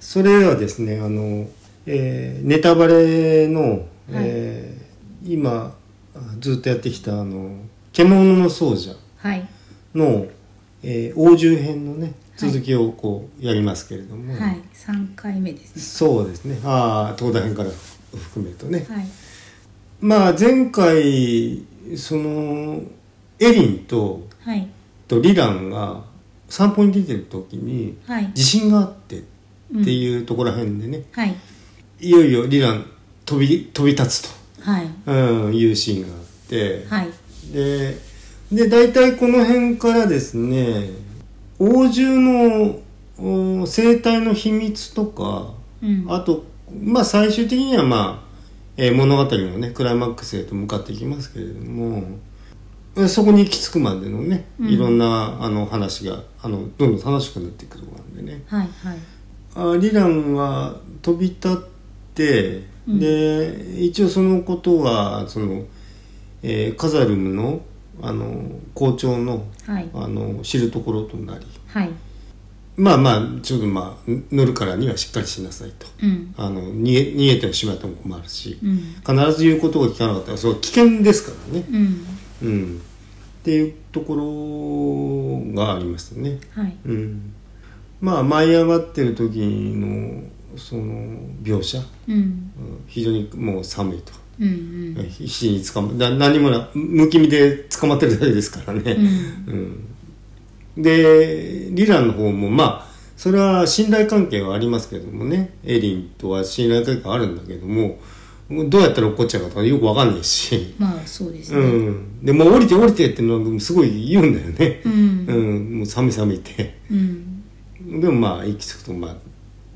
それはですねあの、えーネタバレの、えー今ずっとやってきたあの「獣の奏者はい。の」えー、王獣編のねはい続きをこうやりますけれども、はい。3回目ですね。そうですね。ああ東大編から含めるとね、はい。まあ前回そのエリンとはい。とリランが散歩に出てる時にはい。地震があってっていうところらへんでね、はい。いよいよリラン飛び飛び立つはい。と、うん、いうシーンがあって、はい。でで大体この辺からですね王獣のお生態の秘密とか、うん。あとまあ最終的にはまあ、えー物語のねクライマックスへと向かっていきますけれどもえそこに行き着くまでのねうん。いろんな、あの話があのどんどん楽しくなっていくところなんでね。はいはいあリランは飛び立って、うん。で一応そのことはその、えーカザルムのあの校長のはい。あの知るところとなり。はい。まあまあちょっとまあ乗るからにはしっかりしなさいと。うん。あの逃げ逃げてしまっても困るし、うん。必ず言うことを聞かなかったらそれは危険ですからね、うん。うん、っていうところがありますね。はい。うん、まあ舞い上がってる時のその描写、うん。うん非常にもう寒いと。うんうん。必死に捕まだ何もなむき身で捕まってるだけですからね、うん。うん。でリランの方もまあそれは信頼関係はありますけどもね。エリンとは信頼関係あるんだけどもどうやったら落っこっちゃうかとかよくわかんないし、まあそうですうねん、でもう降りて降りてっていうのはすごい言うんだよね。う、うんん。もう寒い寒いって。うんでもまあ行き着くとまあ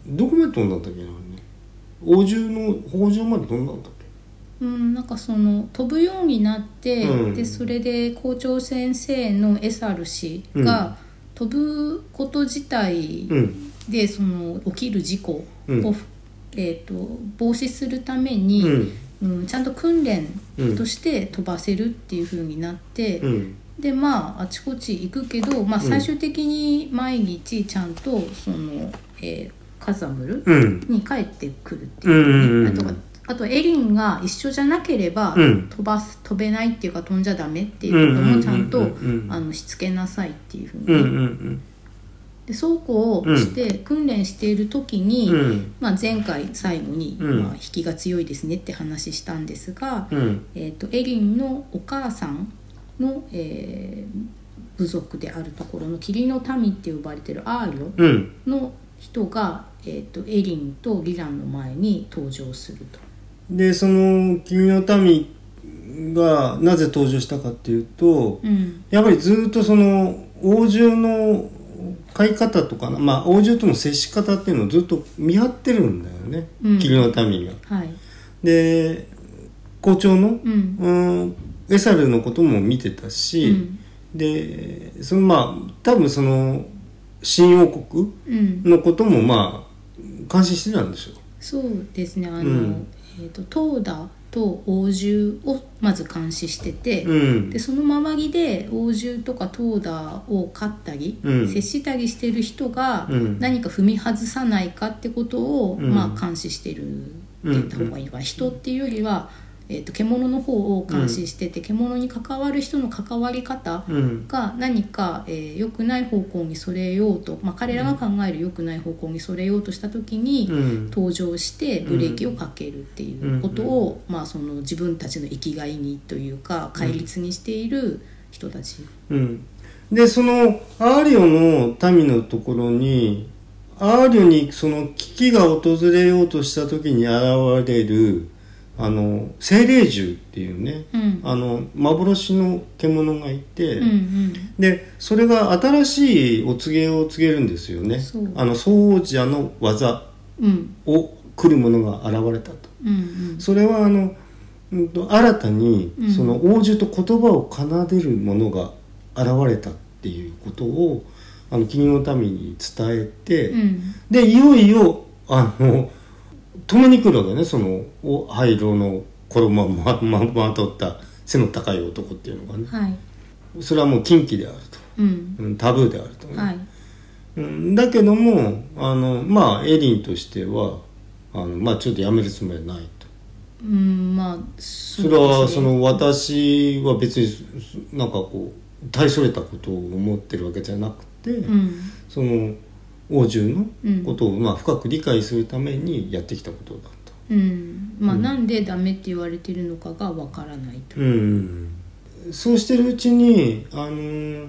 どこまで飛んだんだっけなね。王獣の北条まで飛んだんだっけ？うん、なんかその飛ぶようになって、うん。でそれで校長先生のエサル氏が、飛ぶこと自体うんでその起きる事故を、うん。えー、と防止するために、うん。うんちゃんと訓練として飛ばせるっていう風になって、うんでまああちこち行くけど、まあ、うん。最終的に毎日ちゃんとその、えーカザムルうん。に帰ってくるってう。んいう、うんうん。あとはあとエリンが一緒じゃなければうん。飛ばす飛べないっていうか飛んじゃダメっていうこともちゃんとうんうん。うんうんあのしつけなさいっていうふうに、うんうんでそうこうして訓練している時に、うんうん。まあ、前回最後に、うん。まあ、引きが強いですねって話したんですが、うん。えー、とエリンのお母さんの、えー部族であるところの霧の民って呼ばれてるアーリョうん。の人が、えー、とエリンとリランの前に登場すると。でその「君の民」がなぜ登場したかっていうと、うん。やっぱりずっとその王獣の飼い方とかな、まあ、王獣との接し方っていうのをずっと見張ってるんだよね、うん霧の民が。はい。で校長の、うん。うんエサルのことも見てたし、うん。でそのまあ多分その新王国うん、のこともまあ監視してたんでしょそうですねあの、うん。えー、とトーダと王獣をまず監視してて、うん。でその周りで王獣とかトーダを飼ったり、うん。接したりしてる人がうん。何か踏み外さないかってことを、うん。まあ、監視してるって言った方がいいのかな、人っていうよりは、えー、と獣の方を監視してて、獣に関わる人の関わり方うん。が何か、えー良くない方向にそれようと、まあ、彼らが考える良くない方向にそれようとした時に、うん。登場してブレーキをかけるっていうことを、まあ、その自分たちの生きがいにというか戒律にしている人たち。うん、でそのアーリオの民のところにアーリオにその危機が訪れようとした時に現れるあの精霊獣っていうね、うん。あの幻の獣がいて、うんうん。でそれが新しいお告げを告げるんですよね。あの奏者の技うん。を来る者が現れたと。うんそれはあの、うんと新たにうん。その王獣と言葉を奏でる者が現れたっていうことをあの君の民に伝えて、うんうん。でいよいよあの止めに来るわけねそのお灰色の衣をまままとった背の高い男っていうのがね。はい。それはもう禁忌であると、うん。うんタブーであるとね、はい。うん、だけどもあのまあエリンとしてはあのまあちょっとやめるつもりはないと。うんまあそそれはその私は別になんかこう大それたことを思ってるわけじゃなくて、うん。その王獣のことをまあ深く理解するためにやってきたことだと。うん。まあ、うん。なんでダメって言われてるのかがわからないと、うん、そうしてるうちにあのー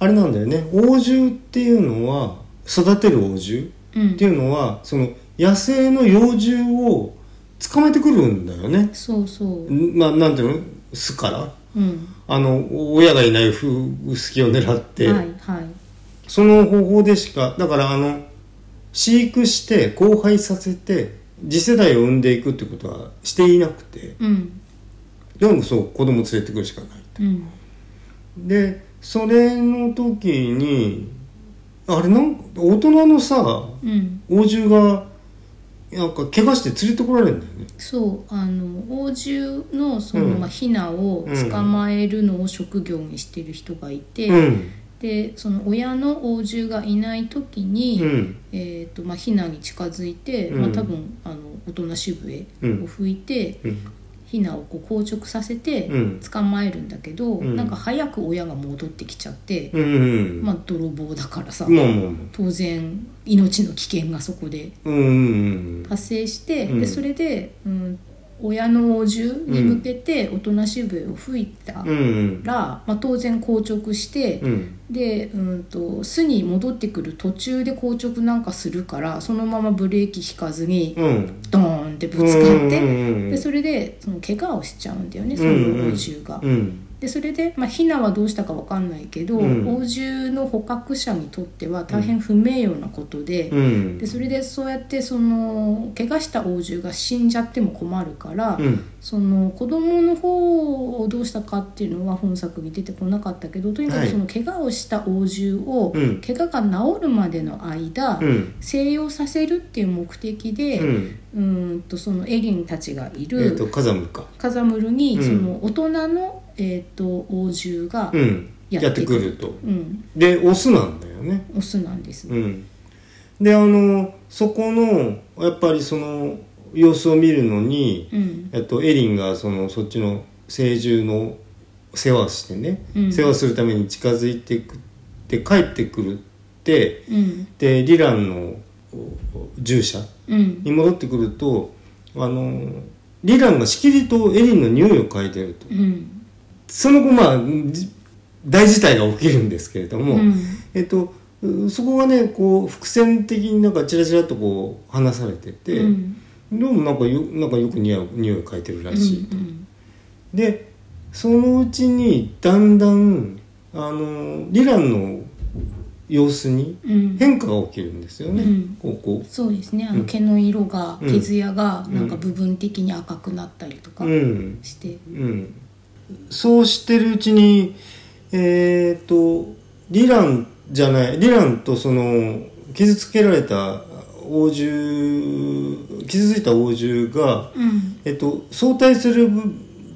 あれなんだよね。王獣っていうのは育てる王獣うん。っていうのはその野生の幼獣を捕まえてくるんだよね。そうそう、んまあなんていうの？巣から。うん、あの親がいないふ隙を狙って、はいはいその方法でしかだからあの飼育して交配させて次世代を産んでいくってことはしていなくてうん。でもそう子供連れてくるしかないうん。でそれの時にあれなんか大人のさうん。王獣がなんか怪我して連れてこられるんだよね。そうあの王獣のその、うん。まあ、ヒナを捕まえるのを職業にしてる人がいて、うんでその親の王獣がいない時に、うん。えーとまあ、ヒナに近づいて、うん。まあ、多分あの大人し笛うん。を吹いて、うん。ヒナをこう硬直させてうん。捕まえるんだけど、うん。なんか早く親が戻ってきちゃって、うん。うん。まあ、泥棒だからさ、当然命の危険がそこで発生して、うん。でそれで、うん、親の王獣に向けておとなし笛を吹いたうんうん。ら、まあ、当然硬直して、うん。で、うん、と巣に戻ってくる途中で硬直なんかするからそのままブレーキ引かずにうん。ドーンってぶつかって、うんでそれでその怪我をしちゃうんだよねそうんの王獣が。うんでそれで、まあ、ヒナはどうしたかわかんないけど、うん。王獣の捕獲者にとっては大変不名誉なことで,、うん。でそれでそうやってその怪我した王獣が死んじゃっても困るから、うん。その子供の方をどうしたかっていうのは本作に出てこなかったけどとにかはい。くその怪我をした王獣を、うん。怪我が治るまでの間、うん。静養させるっていう目的で、うんうーんとそのエリンたちがいえっると風向か。カザムルに、うん。その大人の、えー、と王獣が、うん。やっててくると。うん、でオスなんだよね。オスなんです。うん。であのそこのやっぱりその様子を見るのに、うん。えっと、エリンがそのそっちの成獣の世話をしてね、うん。世話するために近づいてくって帰ってくるってうん。でリランのお従者うん。に戻ってくるとあのリランがしきりとエリンの匂いを嗅いでると。うん。その後まあじ大事態が起きるんですけれども、うん。えっとうそこがねこう伏線的になんかチラチラっとこう話されてて、うん。でもなんかよなんかよく匂い匂いを嗅いでるらしいと。うん。でそのうちにだんだんあのリランの様子にうん。変化が起きるんですよね、うん。こうこそうですね。あうん。の毛の色が、うん。毛艶がなんか部分的に赤くなったりとかううん。して、うん。そうしてるうちにえっ、とリランじゃないリランとその傷つけられた王獣傷ついた王獣が、うん。えっと、相対する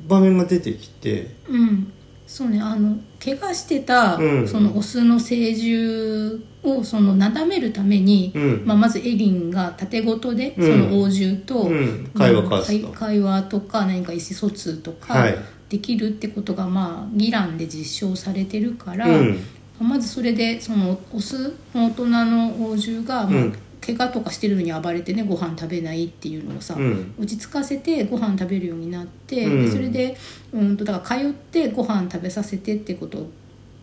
場面が出てきてうん、そうねあの怪我してた、うん。そのオスの成獣をそのなだめるために、うん。まあ、まずエリンが縦ごとで、うん。その王獣と、うん。会話交わすと。うん会会話とか何か意思疎通とかはい。できるってことが、まあ、ギランで実証されてるから、うん。まずそれでそのオスの大人の王獣が、まあうん怪我とかしてるのに暴れてねご飯食べないっていうのをさ、うん。落ち着かせてご飯食べるようになって、うん。でそれでうんとだから通ってご飯食べさせてってことを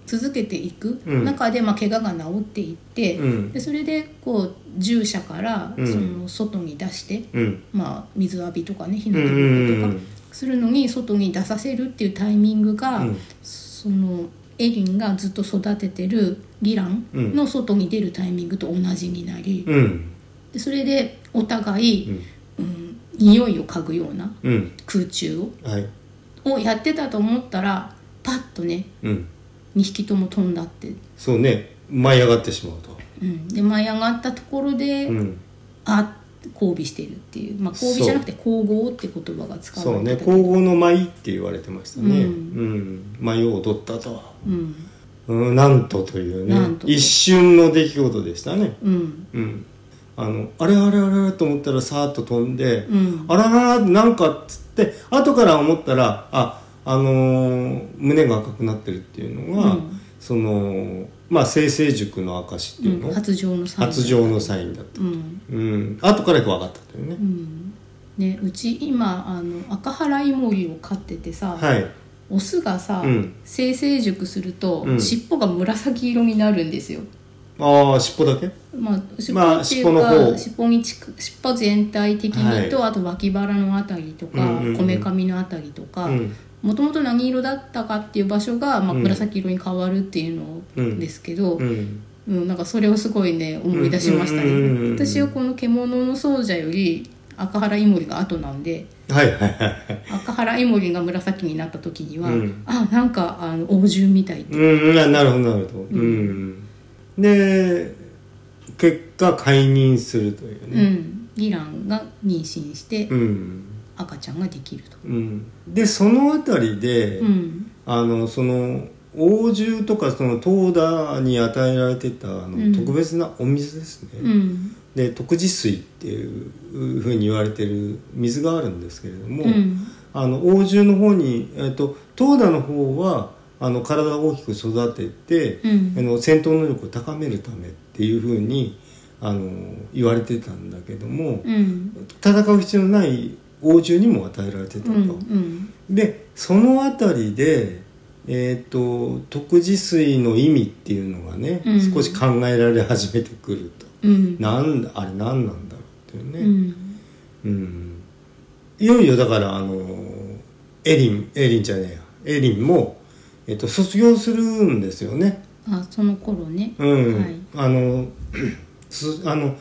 続けていくうん。中で、まあ、怪我が治っていって、うん。でそれでこう従者からうん。その外に出して、うん。まあ、水浴びとかね日うん向うんぼっことかするのに外に出させるっていうタイミングが、うん。そのエリンがずっと育ててるギランの外に出るタイミングと同じになり、うん。でそれでお互い、うん。うん、匂いを嗅ぐようなうん。空中をはい。をやってたと思ったらパッとねうん。2匹とも飛んだって、そうね。舞い上がってしまうと。うん、で舞い上がったところで、うん。あ交尾してるっていう、まあ、交尾じゃなくて交合って言葉が使わそうねれてたけど皇后の舞って言われてましたね。ううん。ん舞を踊ったとうん。うん、なんとというね。一瞬の出来事でしたね。うん。うん。あのあれあれあれあれと思ったらさーっと飛んで、うん。あらららなんかっつって後から思ったらああのー胸が赤くなってるっていうのが、うん。そのまあ生成塾の証っていうの、うん発情のサイン発情のサインだった。うん。うん後から分かったというね、うん。ねうち今あの赤原イモリを飼っててさ、はい。オスがさ、うん。生成熟すると、うん。尻尾が紫色になるんですよ。ああ尻尾だけ？まあ、尻まあ尾っていうか、尻尾の方。尻尾に尻尾全体的にと、はあと脇腹のあたりとかこめかみのあたりとかうんもともと何色だったかっていう場所が、まあ、うん。紫色に変わるっていうのですけど、うん。うん。なんかそれをすごいね思い出しましたね、私はこの獣の奏者より赤原イモリが後なんではいはいはいはい。赤原イモリが紫になった時には、うん。あなんかあの王獣みたいって。うんななるほどなるほど。うん、で結果解任するといううねん。イランが妊娠してうん、赤ちゃんができると。うん。でそのあたりで、うん。あのその王獣とかその東田に与えられてたあの、うん。特別なお水ですね、うん。で徳地水っていうふうに言われてる水があるんですけれども、うん。あの王獣の方に、えっと東田の方はあの体を大きく育てて、うん。あの戦闘能力を高めるためっていうふうにあの言われてたんだけども、うん。戦う必要のない王獣にも与えられてたと。うんうん。でそのあたりで、えー、と徳地水の意味っていうのがね、うん。少し考えられ始めてくると。うん。なんだあれ何なんだろうっていうね。うん。うん。いよいよだからあのエリンエリンじゃねえや。エリンも、えっと、卒業するんですよね。あその頃ね。うん。はい。あの すあの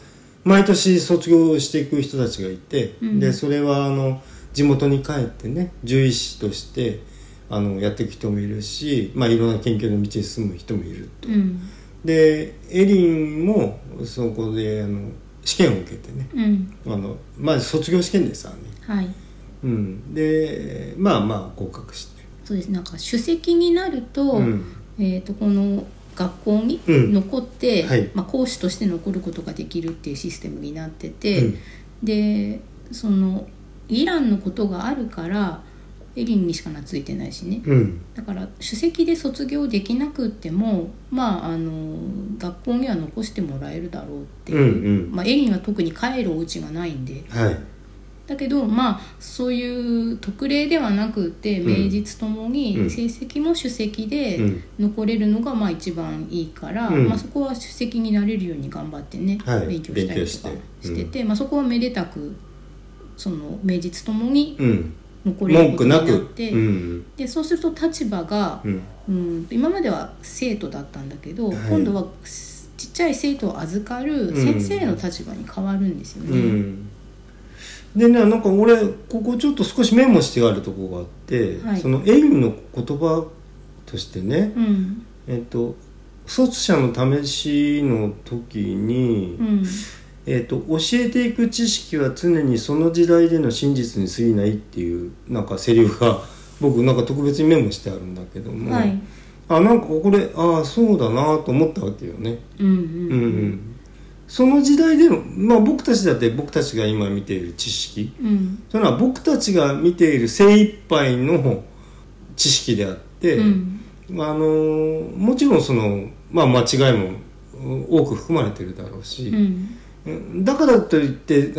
毎年卒業していく人たちがいて、うん。でそれはあの地元に帰ってね獣医師としてあのやっていく人もいるし、まあ、いろんな研究の道に進む人もいると。うん。でエリンもそこであの試験を受けてねうん。あの、まあ、卒業試験ですわね。はい。うん、でまあまあ合格して、そうです。なんか首席になると,、うん。えー、とこの学校にうん。残って、はい。まあ、講師として残ることができるっていうシステムになってて、うん。でそのイランのことがあるからエリンにしか懐いてないしね。うん。だから首席で卒業できなくってもまああの学校には残してもらえるだろうっていう、うんうん。まあ、エリンは特に帰るお家がないんで。はいだけどまあそういう特例ではなくってうん。名実ともうん。に成績も首席うでん。残れるのがまあ一番いいから、うん。まあ、そこは首席になれるように頑張ってね、はい。勉強したりとかししててて、まあ、そこはめでたくその名実ともにうん。残れることになって、うん。でそうすると立場がう、ん。うん、今までは生徒だったんだけど、はい。今度はちっちゃい生徒を預かる先生の立場に変わるんですよね。うんでねなんか俺ここちょっと少しメモしてあるところがあって、はい。そのエインの言葉としてね、うん。えっと卒者の試しの時に、うん。えっと教えていく知識は常にその時代での真実に過ぎないっていうなんかセリフが 僕なんか特別にメモしてあるんだけども、はい。あなんかこれああそうだなと思ったわけよね。うんうん。うんうんその時代での、まあ、僕たちだって僕たちが今見ている知識。うん。それは僕たちが見ている精一杯の知識であって、うん。あのもちろんその、まあ、間違いも多く含まれてるだろううし、ん。だからといって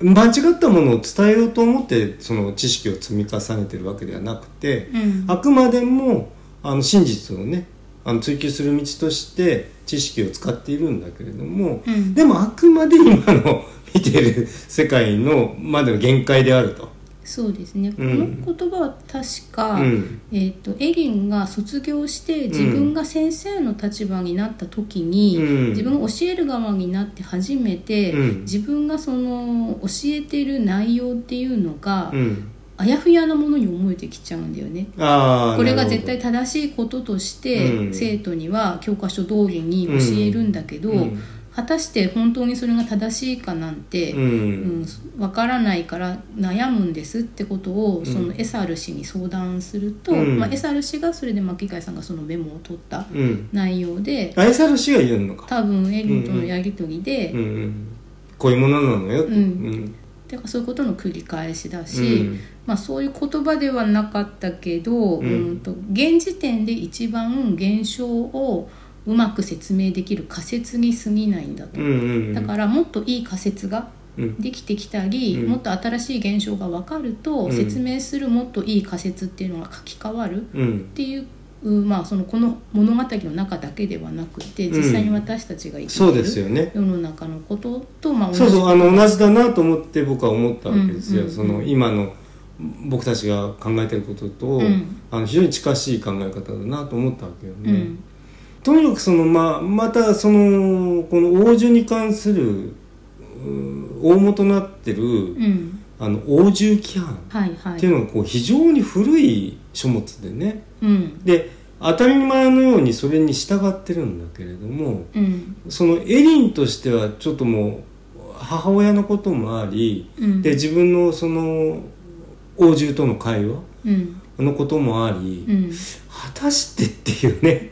間違ったものを伝えようと思ってその知識を積み重ねてるわけではなくて、うん。あくまでもあの真実をねあの追求する道として知識を使っているんだけれども、うん。でもあくまで今の見てる世界のまでの限界であると。そうですね、うん。この言葉は確か、うん。えー、とエリンが卒業して自分が先生の立場になった時に、うん。自分が教える側になって初めて、うん。自分がその教えてる内容っていうのが、うん、あやふやなものに思えてきちゃうんだよね。これが絶対正しいこととして、うん。生徒には教科書通りに教えるんだけど、うん。果たして本当にそれが正しいかなんて、ううんんわからないから悩むんですってことをそのエサル氏に相談すると、うん。まあ、エサル氏がそれで巻貝さんがそのメモを取ったうん。内容で愛さる氏が言うのか。多分エリンとのやり取りで、うんうんこういうものなのよって。うんうんだからそういうことの繰り返しだし、うん。まあ、そういう言葉ではなかったけど、うん。うんと現時点で一番現象をうまく説明できる仮説に過ぎないんだと、うんうんだからもっといい仮説がうん。できてきたり、うん。もっと新しい現象が分かると、うん。説明するもっといい仮説っていうのが書き換わるっうん。ていう。まあ、そのこの物語の中だけではなくて実際に私たちが生きそうているですよね。世の中のことと、まあ、そうそうあ同じの同じだなと思って僕は思ったわけですよ、その今の僕たちが考えてることと、うん。あの非常に近しい考え方だなと思ったわけよね、うん。とにかくその、まあ、またそのこの王獣に関するう大元となってる、うん。あの王獣規範っていうのがこう非常に古い書物でねうん。で当たり前のようにそれに従ってるんだけれどもうん。そのエリンとしてはちょっともう母親のこともありうん。で自分のその王獣との会話うん。のこともあり、うん。果たしてっていうね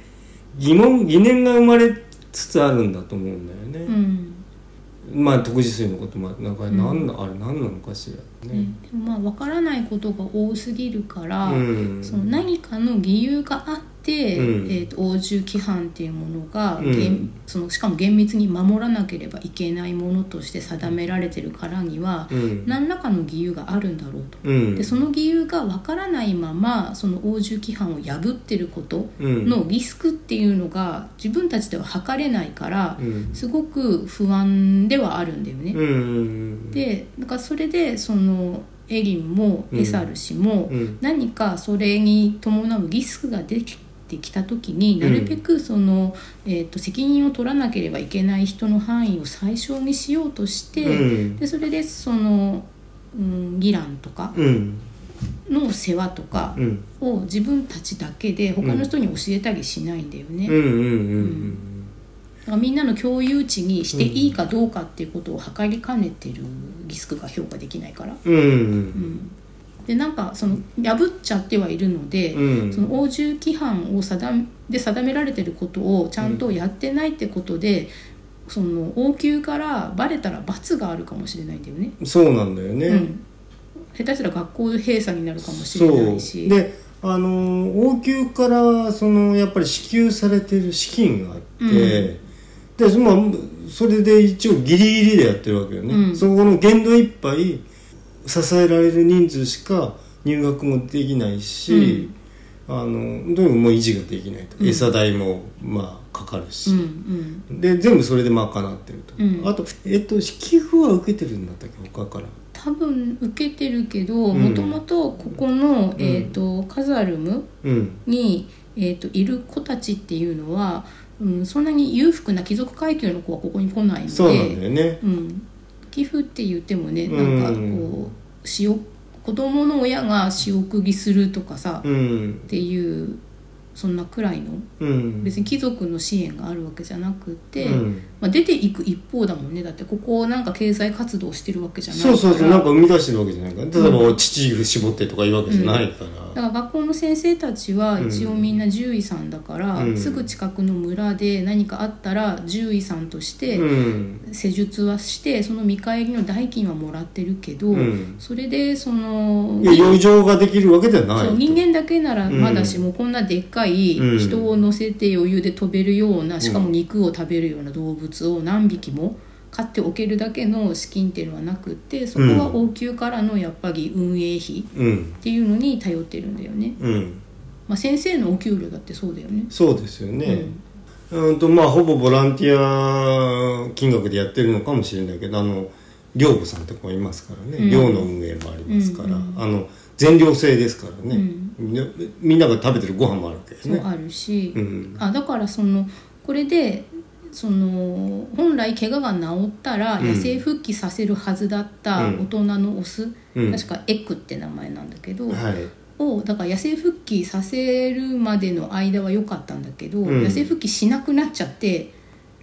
疑問疑念が生まれつつあるんだと思うんだよね。うんまあ徳次水のこともなんかん。何な、あれ何なのかしら。ね。ねでもまあ分からないことが多すぎるから、うん。その何かの理由があって、うん。えー、と王獣規範っていうものが、うん。厳そのしかも厳密に守らなければいけないものとして定められてるからには、うん。何らかの理由があるんだろうと。うん。でその理由が分からないままその王獣規範を破ってることうん。のリスクっていうのが自分たちでは測れないから、うん。すごく不安ではあるんだよね。うんうんからそれでそのエリンもうん。エサル氏もうん。何かそれに伴うリスクが出てきた時になるべくその、えー、と責任を取らなければいけない人の範囲を最小にしようとして、うん。でそれでその、うん、ギランとかうん。の世話とかうん。を自分たちだけで他の人に教えたりしないんだよね。みんなの共有値にしていいかどうかっていうことを測りかねてるリスクが評価できないから。うんうん。うんでなんかその破っちゃってはいるので、うんその王獣規範を定めで定められてることをちゃんとやってないってことで、その王宮からバレたら罰があるかもしれないんだよね。そうなんだよね。うん、下手したら学校閉鎖になるかもしそれないうし。であの王宮からそのやっぱり支給されてる資金があって、でそ,、まあ、それで一応ギリギリでやってるわけよね、うんそこの限度いっぱい支えられる人数しか入学もできないし、あのとにかくもう維持ができないと、うん。餌代もまあかかるし、うんうん、で全部それで賄ってると、うん。あとえっと寄付は受けてるんだったっけ？他から。多分受けてるけどうん。もともとここの、えー、とカザルムうん。に、えー、といる子たちっていうのは、うん、そんなに裕福な貴族階級の子はここに来ないので。そうなんだよね。うん、寄付って言ってもねうん。なんかこう仕送子供の親が仕送りするとかさ、っうん。ていうそんなくらいのうん。別に貴族の支援があるわけじゃなくて、うん。まあ、出ていく一方だもんね。だってここなんか経済活動してるわけじゃないそうそうそうなんかだ生み出してるわけじゃないから。例えば父絞ってとかいうわけじゃないから、から学校の先生たちは一応みんな獣医さんだから、うん。すぐ近くの村で何かあったら獣医さんとしてうん。施術はしてその見返りの代金はもらってるけど、うん。それでそのいや余剰ができるわけではない人間だけならまだしうん。も、こんなでっかいうん。人を乗せて余裕で飛べるようなしかも肉を食べるような動物を何匹も飼っておけるだけの資金っていうのはなくってそこは王宮からのやっぱり運営費うん。っていうのに頼ってるんだよね、うん。まあ、先生のお給料だってそうだよね。そうですよね、うん。とまあほぼボランティア金額でやってるのかもしれないけどあの寮母さんとかもいますからね、うん。寮の運営もありますから、うんうんあの全寮制ですからね、みん。なみんなが食べてるご飯もあるわけですね。あるし、うん。あだからそのこれでその本来怪我が治ったらうん。野生復帰させるはずだったうん。大人のオス、うん。確かエッグって名前なんだけど、はい。をだから野生復帰させるまでの間は良かったんだけど、うん。野生復帰しなくなっちゃって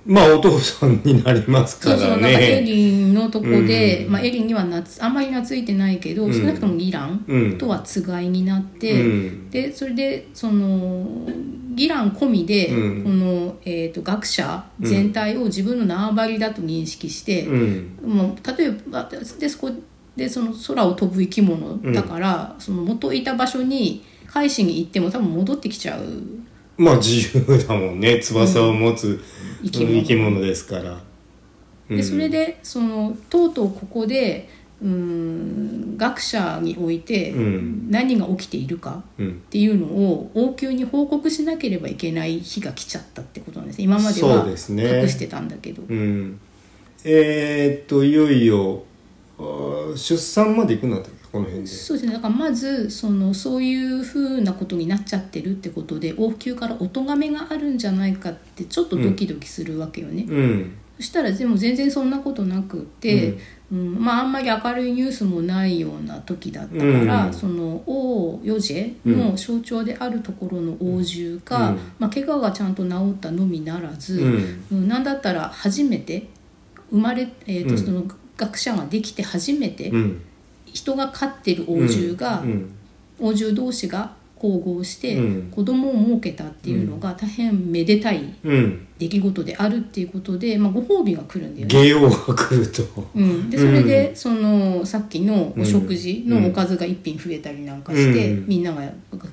まあお父さんになりますからね。そうそうなんかエリンのとこで、うん。まあ、エリンにはなつあんまり懐いてないけど、うん。少なくともギランうん。とはつがいになって、うん。でそれでそのギラン込みで、うん。この、えー、と学者全体を自分の縄張りだと認識して、うん。もう例えばでそこでその空を飛ぶ生き物だから、その元いた場所に返しに行っても多分戻ってきちゃうまあ自由だもんね。翼を持つ生き物。生き物ですから、うん。でそれでそのとうとうここでうーん学者においてうん。何が起きているかうん。っていうのを王宮に報告しなければいけない日が来ちゃったってことなんです今までそうはですね。隠してたんだけど、うん。えーっといよいよ出産まで行くんだったっけ？この辺で。そうですね。だからまずそのそういうふうなことになっちゃってるってことで王宮からお咎めがあるんじゃないかってちょっとドキドキするわけよね、うん。そしたらでも全然そんなことなくって、うん。まああんまり明るいニュースもないような時だったから、うん。その王ヨジェの象徴であるところの王獣が、うん。まあ、怪我がちゃんと治ったのみならず、うん。うん。なんだったら初めて生まれ、えーとうん。その学者ができて初めて、うん人が飼ってる王獣が、うん王獣同士が交合してうん。子供を設けたっていうのが大変めでたいうん。出来事であるっていうことで、まあ、ご褒美が来るんだよね。芸王が来ると。うん、でそれで、そのさっきのお食事のおかずが一品増えたりなんかして、うん。みんなが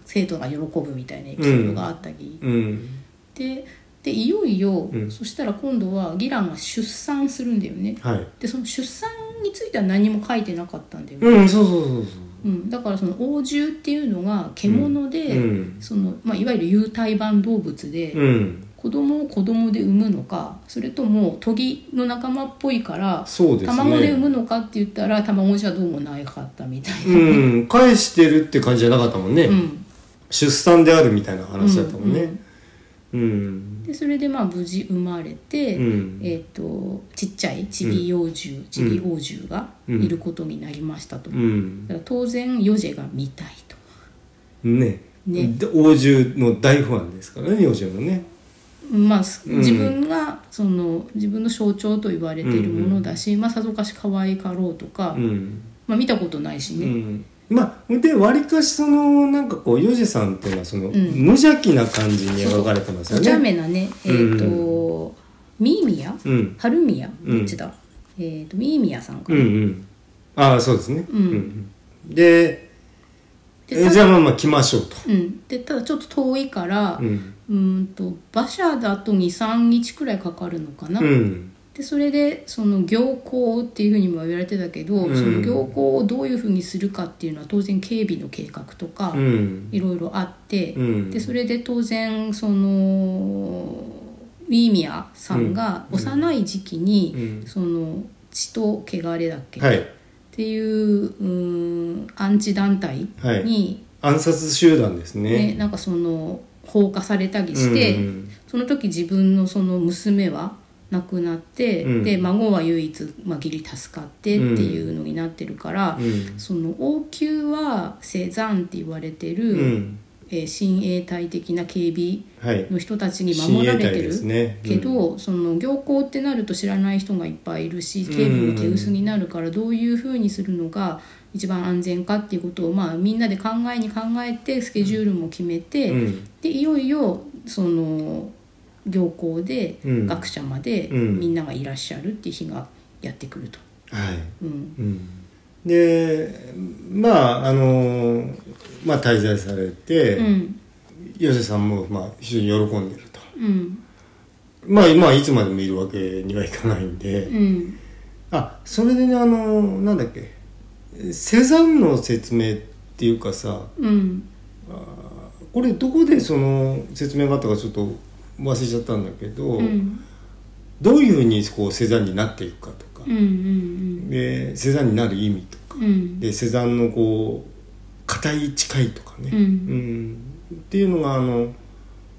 生徒が喜ぶみたいなエピソードがあったり、うん。ででいよいよ、うん。そしたら今度はギランが出産するんだよね。はい。でその出産については何も書いてなかったんだよね、うんそうそうそうそう。うん、だからその王獣っていうのが獣で、うん。そのまあ、いわゆる有胎版動物で、うん。子供を子供で産むのかそれともトギの仲間っぽいからそうですね。卵で産むのかって言ったら卵じゃどうもないかったみたいな、うん。返してるって感じじゃなかったもんね、うん。出産であるみたいな話だったもんね。うんでそれでまあ無事生まれて、うん。えー、とちっちゃいチビ幼獣、チビ王獣がいることになりましたと、うん。だから当然ヨジェが見たいと。ね。ね。で王獣の大ファンですからね幼獣のね。まあ、自分がその自分の象徴と言われているものだし、まあ、さぞかし可愛かろうとか、うん。まあ、見たことないしね、うんまあでわりかしそのなんかこうヨジさんっていうのはその、ん。無邪気な感じに描かれてますよお茶ね。目なねえっ、と、ミーミヤ？うん。ハルミヤうん。どっちだ、えっ、とミーミヤさんかうんな、うん。ああそうですね。うん。うんででたえじゃあまあまあ来ましょうと。うん、でただちょっと遠いから、うん。うーんと馬車だと23日くらいかかるのかな、うんでそれでその行幸っていうふうにも言われてたけど、うん。その行幸をどういうふうにするかっていうのは当然警備の計画とかうん。いろいろあって、うん。でそれで当然そのウィーミヤさんが幼い時期に、うん。その血と汚れだっけ、っはい。ていううーんアンチ団体はい。に、暗殺集団ですね。ね。なんかその放火されたりして、うん。その時自分のその娘は亡くなって、うん。で孫は唯一、まあ、ギリ助かってっていうのになってるから、うん。その王宮はセザンって言われてる、うん。えー親衛隊的な警備はい。の人たちに守られてる。ね。けど、その行幸ってなると知らない人がいっぱいいるし警備も手薄になるからどういうふうにするのが一番安全かっていうことを、まあ、みんなで考えに考えてスケジュールも決めて、うん。でいよいよその行幸でうん。学者までうん。みんながいらっしゃるっていう日がやってくると。はい。うん。うん。でまああのまあ滞在されて、うん。ヨセさんもまあ非常に喜んでると。うん。まあ今いつまでもいるわけにはいかないんで、うん。あそれでねあのなんだっけ。セザンの説明っていうかさうん。これどこでその説明があったかちょっと忘れちゃったんだけど、うん。どういうふうにこうセザンになっていくかとか、うんうんでセザンになる意味とか。うん。でセザンのこう硬い近いとかね、うん。うん。っていうのがあの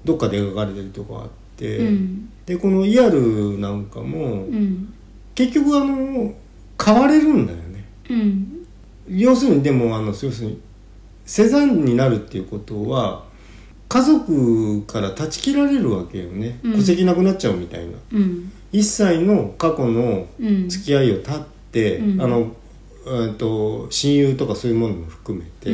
どっかで描かれてるとこあって、うん。でこのイアルなんかも、うん。結局あの変われるんだよね。うん。要するにでもあの要するにセザンになるっていうことは家族から断ち切られるわけよね、うん。戸籍なくなっちゃうみたいな。うん。一切の過去のうん。付き合いを断って、うん。あの、えっと親友とかそういうものも含めて、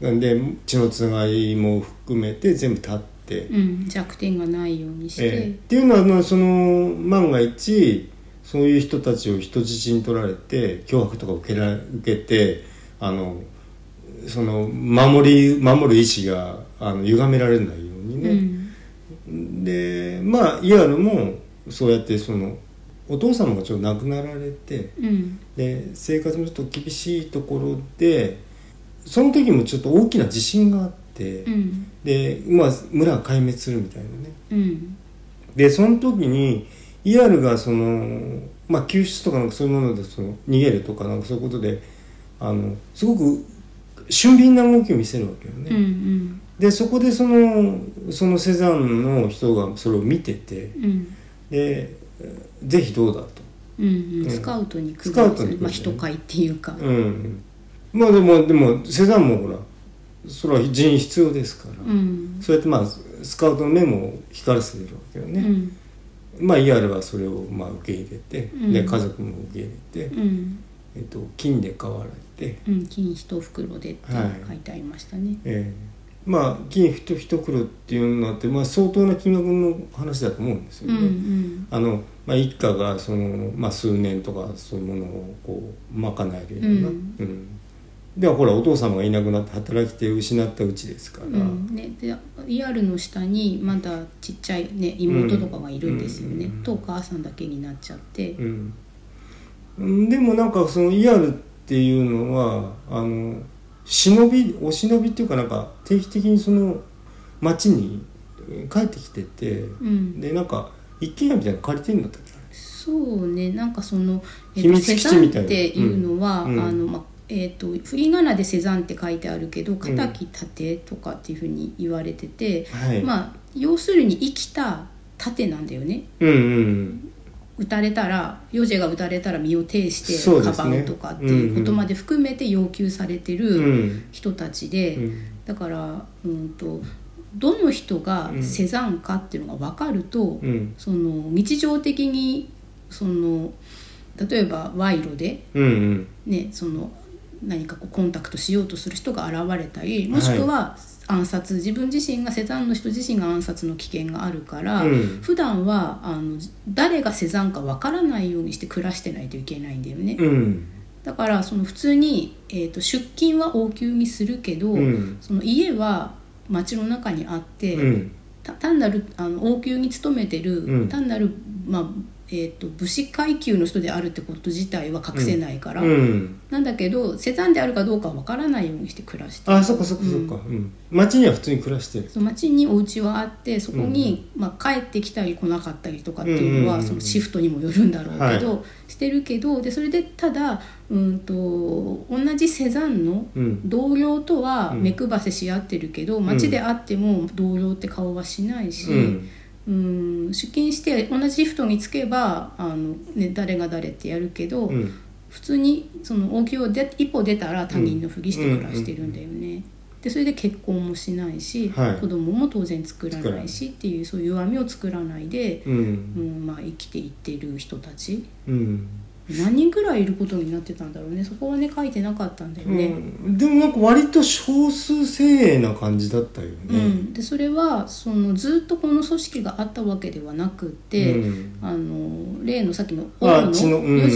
うん。で血のつながりも含めて全部断って、うん、弱点がないようにして、ええ。っていうのはまあその万が一そういう人たちを人質に取られて脅迫とか受けら受けてあのその守り守る意志があの歪められないようにうね、ん。でまあイアルもそうやってそのお父様がちょっと亡くなられてうん。で生活もちょっと厳しいところでその時もちょっと大きな地震があって、うん。で、まあ、村が壊滅するみたいなね。うん。でその時にイアルがその、まあ、救出とかなんかそういうものでその逃げるとかなんかそういうことであのすごく俊敏な動きを見せるわけよね、うんうん。でそこでそのそのセザンの人がそれを見ててうん。でぜひどうだと。うんうん。うん。スカウトに来るスカウトに来るまあ、人会っていうか、うん。まあでもでもセザンもほらそれは人員必要ですから、うん。そうやってまあスカウトの目も光らせてるわけよね、うん。まあイアルはそれをまあ受け入れて、うん。で家族も受け入れて、うんえっと、金で買われて、うん金一袋でってはい。書いてありましたね、えーまあ金一一袋っていうのって、まあ、相当な金額の話だと思うんですようんうね。ん。あのまあ、一家がその、まあ、数年とかそういうものをこう賄えるような、うん。うん。ではほらお父様がいなくなって働き手を失ったうちですから、うんね、でリアルの下にまだちっちゃい、ね、妹とかがいるんですよね、うんとお母さんだけになっちゃって、うんうん、でもなんかそのイアルっていうのはあの忍びお忍びっていうかなんか定期的にその町に帰ってきてて、うん。でなんか一軒家みたいなの借りてんだったっけ？そうねなんかその、えっ秘密セザンっ基地みたいな。ていうのは、うん。うん。あのまえっと振り仮名でセザンって書いてあるけど敵盾とかっていうふうに言われてて、はい、まあ要するに生きた盾なんだよね。うんうん撃たれたらヨジェが撃たれたら身を挺してかばうとかっていうことまで含めて要求されてうるん。人たちで、うん。だからうんとどの人がセザンかっていうのが分かると、うん。その日常的にその例えば賄賂で、ね、その何かこうコンタクトしようとする人が現れたりもしくは暗殺、自分自身がセザンの人自身が暗殺の危険があるから、うん。普段はあの誰がセザンか分からないようにして暮らしてないといけないんだよね。うん。だからその普通に、えー、と出勤は応急にするけど、うん。その家は町の中にあって、単なるあの王宮に勤めてる、うん。単なる、まあえー、と武士階級の人であるってこと自体は隠せないから、うん。なんだけどセザンであるかどうかわからないようにして暮らしてあそっかそっかそっか、うん。町には普通に暮らしてる。その町にお家はあってそこに、まあ、帰ってきたり来なかったりとかっていうのは、うんうんうんうん。そのシフトにもよるんだろうけど、はしてるけどでそれでただうんと同じセザンのうん。同僚とはうん。目配せし合ってるけど、街で会っても同僚って顔はしないし、うんうん出勤して同じシフトに就けばあの、ね、誰が誰ってやるけど、うん。普通にその王宮をで一歩出たら他人のふりして暮らしてるんだよね。でそれで結婚もしないし、はい。子供も当然作らないしってい。うそういう弱みを作らないで、うん。うんまあ、生きていってる人たち。うん何人ぐらいいることになってたんだろうね。そこはね書いてなかったんだよね。うん、でもなんか割と少数精鋭な感じだったよね。うん、でそれはそのずっとこの組織があったわけではなくって、うん。あの例のさっきの王あのヨジ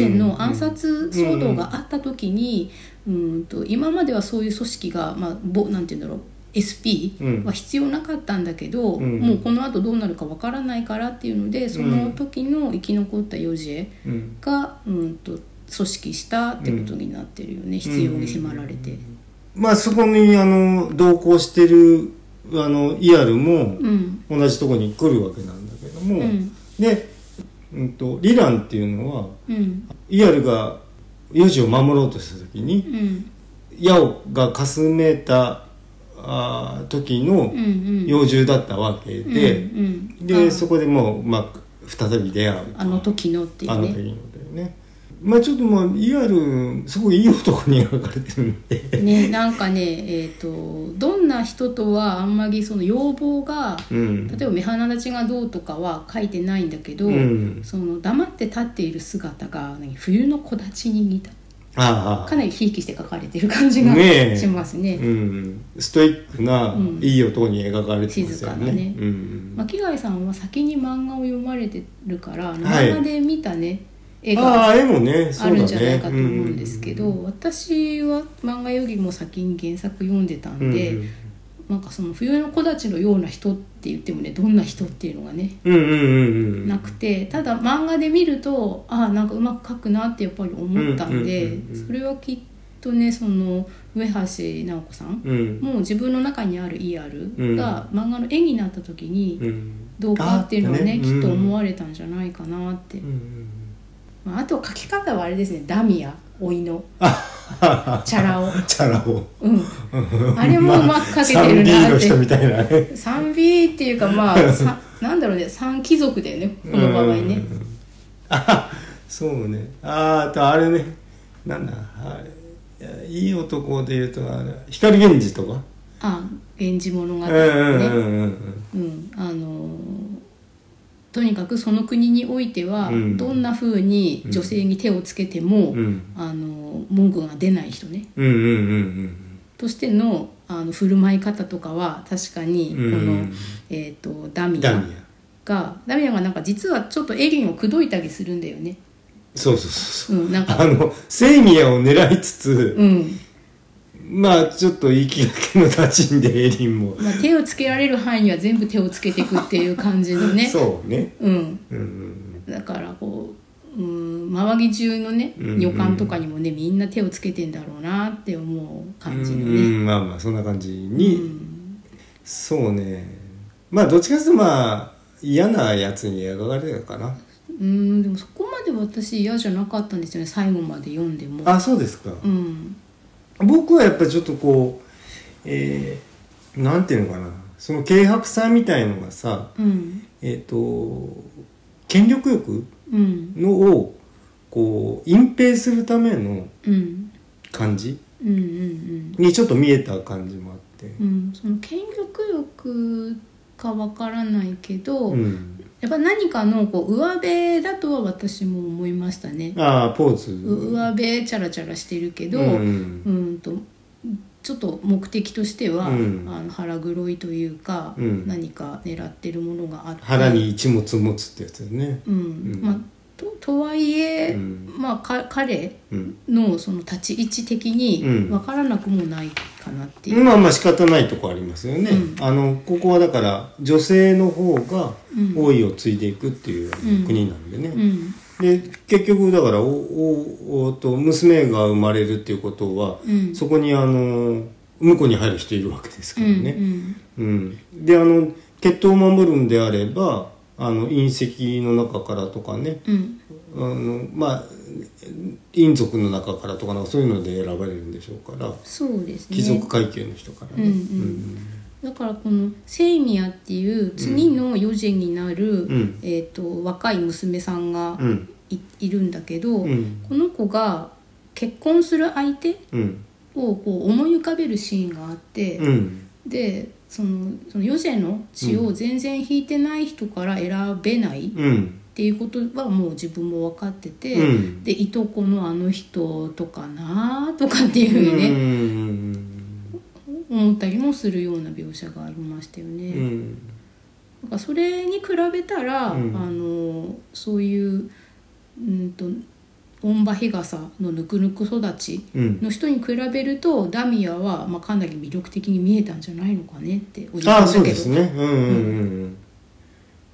ェンの暗殺騒動があった時に、うんと今まではそういう組織が、まあ、ぼなんて言うんだろう SP うん。は必要なかったんだけど、うん。もうこのあとどうなるかわからないからっていうのでその時の生き残ったヨジェうん。が、うん、と組織したってことになってるよね、必要に迫られて。まあそこにあの同行してるあのイアルもうん。同じとこに来るわけなんだけども、うん。で、うん、とリランっていうのはうん。イアルがヨジを守ろうとした時にうん。ヤオがかすめたあー時の幼獣だったわけで、うんうん。であ。そこでもう、まあ、再び出会うあの時のっていうね。あの時のだよね。まあちょっとまあリアルすごいいい男に描かれてるんで。ねなんかねえっ、とどんな人とはあんまりその要望がうん。例えば目鼻立ちがどうとかは書いてないんだけど、うん。その黙って立っている姿が何冬の木立ちに似たああ。かなりひいきして描かれてる感じがしますね。うん、ストイックな、うん。いい男に描かれてますよね。なね。うん。巻貝さんは先に漫画を読まれてるからはい。漫画で見たね、絵あがあ絵もねそうだねあるんじゃないかと思うんですけど、私は漫画よりも先に原作読んでたんで、なんかその冬の木立のような人って言ってもねどんな人っていうのがねなくてただ漫画で見るとああなんかうまく描くなってやっぱり思ったんで、それはきっとねその上橋直子さん、うん。もう自分の中にある ER が漫画の絵になった時にうん。どうかっていうのはねね。きっと思わわれたんじゃないかなって、まあ、あと描き方はあれですねダミア老いの。あ チャラ男。チャラをうん。あれもうまく描けてるな 3D のって人みたいなね。3B っていうかまあ さなんだろうね。3貴族だよね。この場合ね。うん。あそうね。ああとあれね。なんだ。あれいやいい男で言うとあれ光源氏とか。あ源氏物語ね。うん。あのーとにかくその国においては、うん。どんな風に女性に手をつけても、うん。あのー文句が出ない人ね。うんうんうんうんとしてのあの振る舞い方とかは確かにこの、うんえー、とダミアがダミアがなんか実はちょっとエリンを口説いたりするんだよね。アそうそうそうそう。うん、なんか。あのセイミヤを狙いつつ、うんまあちょっと息がけの立ちんでエリンも、まあ、手をつけられる範囲には全部手をつけていくっていう感じのね。そうね。うん、うんうんだからこう、うん、周り中のねうん旅館とかにもねみんな手をつけてんだろうなって思う感じのうね。んまあまあそんな感じうに、んそうね。まあどっちかというとまあ嫌なやつに描かれてるかな。うんでもそこまで私嫌じゃなかったんですよね最後まで読んでも。あそうですか、うん僕はやっぱりちょっとこうえー、なんていうのかな。その軽薄さみたいのがさうん。えっ、と権力欲うん。のをこう隠蔽するためのうん。感じうんうんにちょっと見えた感じもあって。うんうん。その権力欲かわからないけど、うんやっぱ何かのこう上辺だとは私も思いましたね。ああポーズ。う上辺チャラチャラしてるけど、ううんん、とちょっと目的としては、うん。あの腹黒いというか、うん。何か狙ってるものがあって。腹に一物持つってやつだよね。うん。うん。まあととはいえ、うん。まあか彼うん。のその立ち位置的にうん。分からなくもないかなっていう。まあまあ仕方ないとこありますよね、うん。あのここはだから女性の方がうん。王位を継いでいくっていううん。国なんでね、うん。で結局だからおおおと娘が生まれるっていうことは、うん。そこにあの婿に入る人いるわけですからね、うん。うん。であの血統を守るんであればあの隕石の中からとかね。うん。あのまあ陰族の中からとかなんかそういうので選ばれるんでしょうから。そうですね。貴族階級の人からね、うんうん。だからこのセイミヤっていう次の余女になる、うん。えー、と若い娘さんがうん。い,、いるんだけど、うん。この子が結婚する相手うん。をこう思い浮かべるシーンがあって、うん。でそのその余女の血を全然引いてない人から選べないっうん。ていうことはもう自分も分かってて、うん。でいとこのあの人とかなとかっていうふうにね、うん思ったりもするような描写がありましたよね。うん。なんかそれに比べたら、うん。あのそういううんとオンバヒガサのぬくぬく育ちうん。の人に比べるとダミアは、まあ、かなり魅力的に見えたんじゃないのかねっておじああさんだけど。そうですね。うんうんうんうん。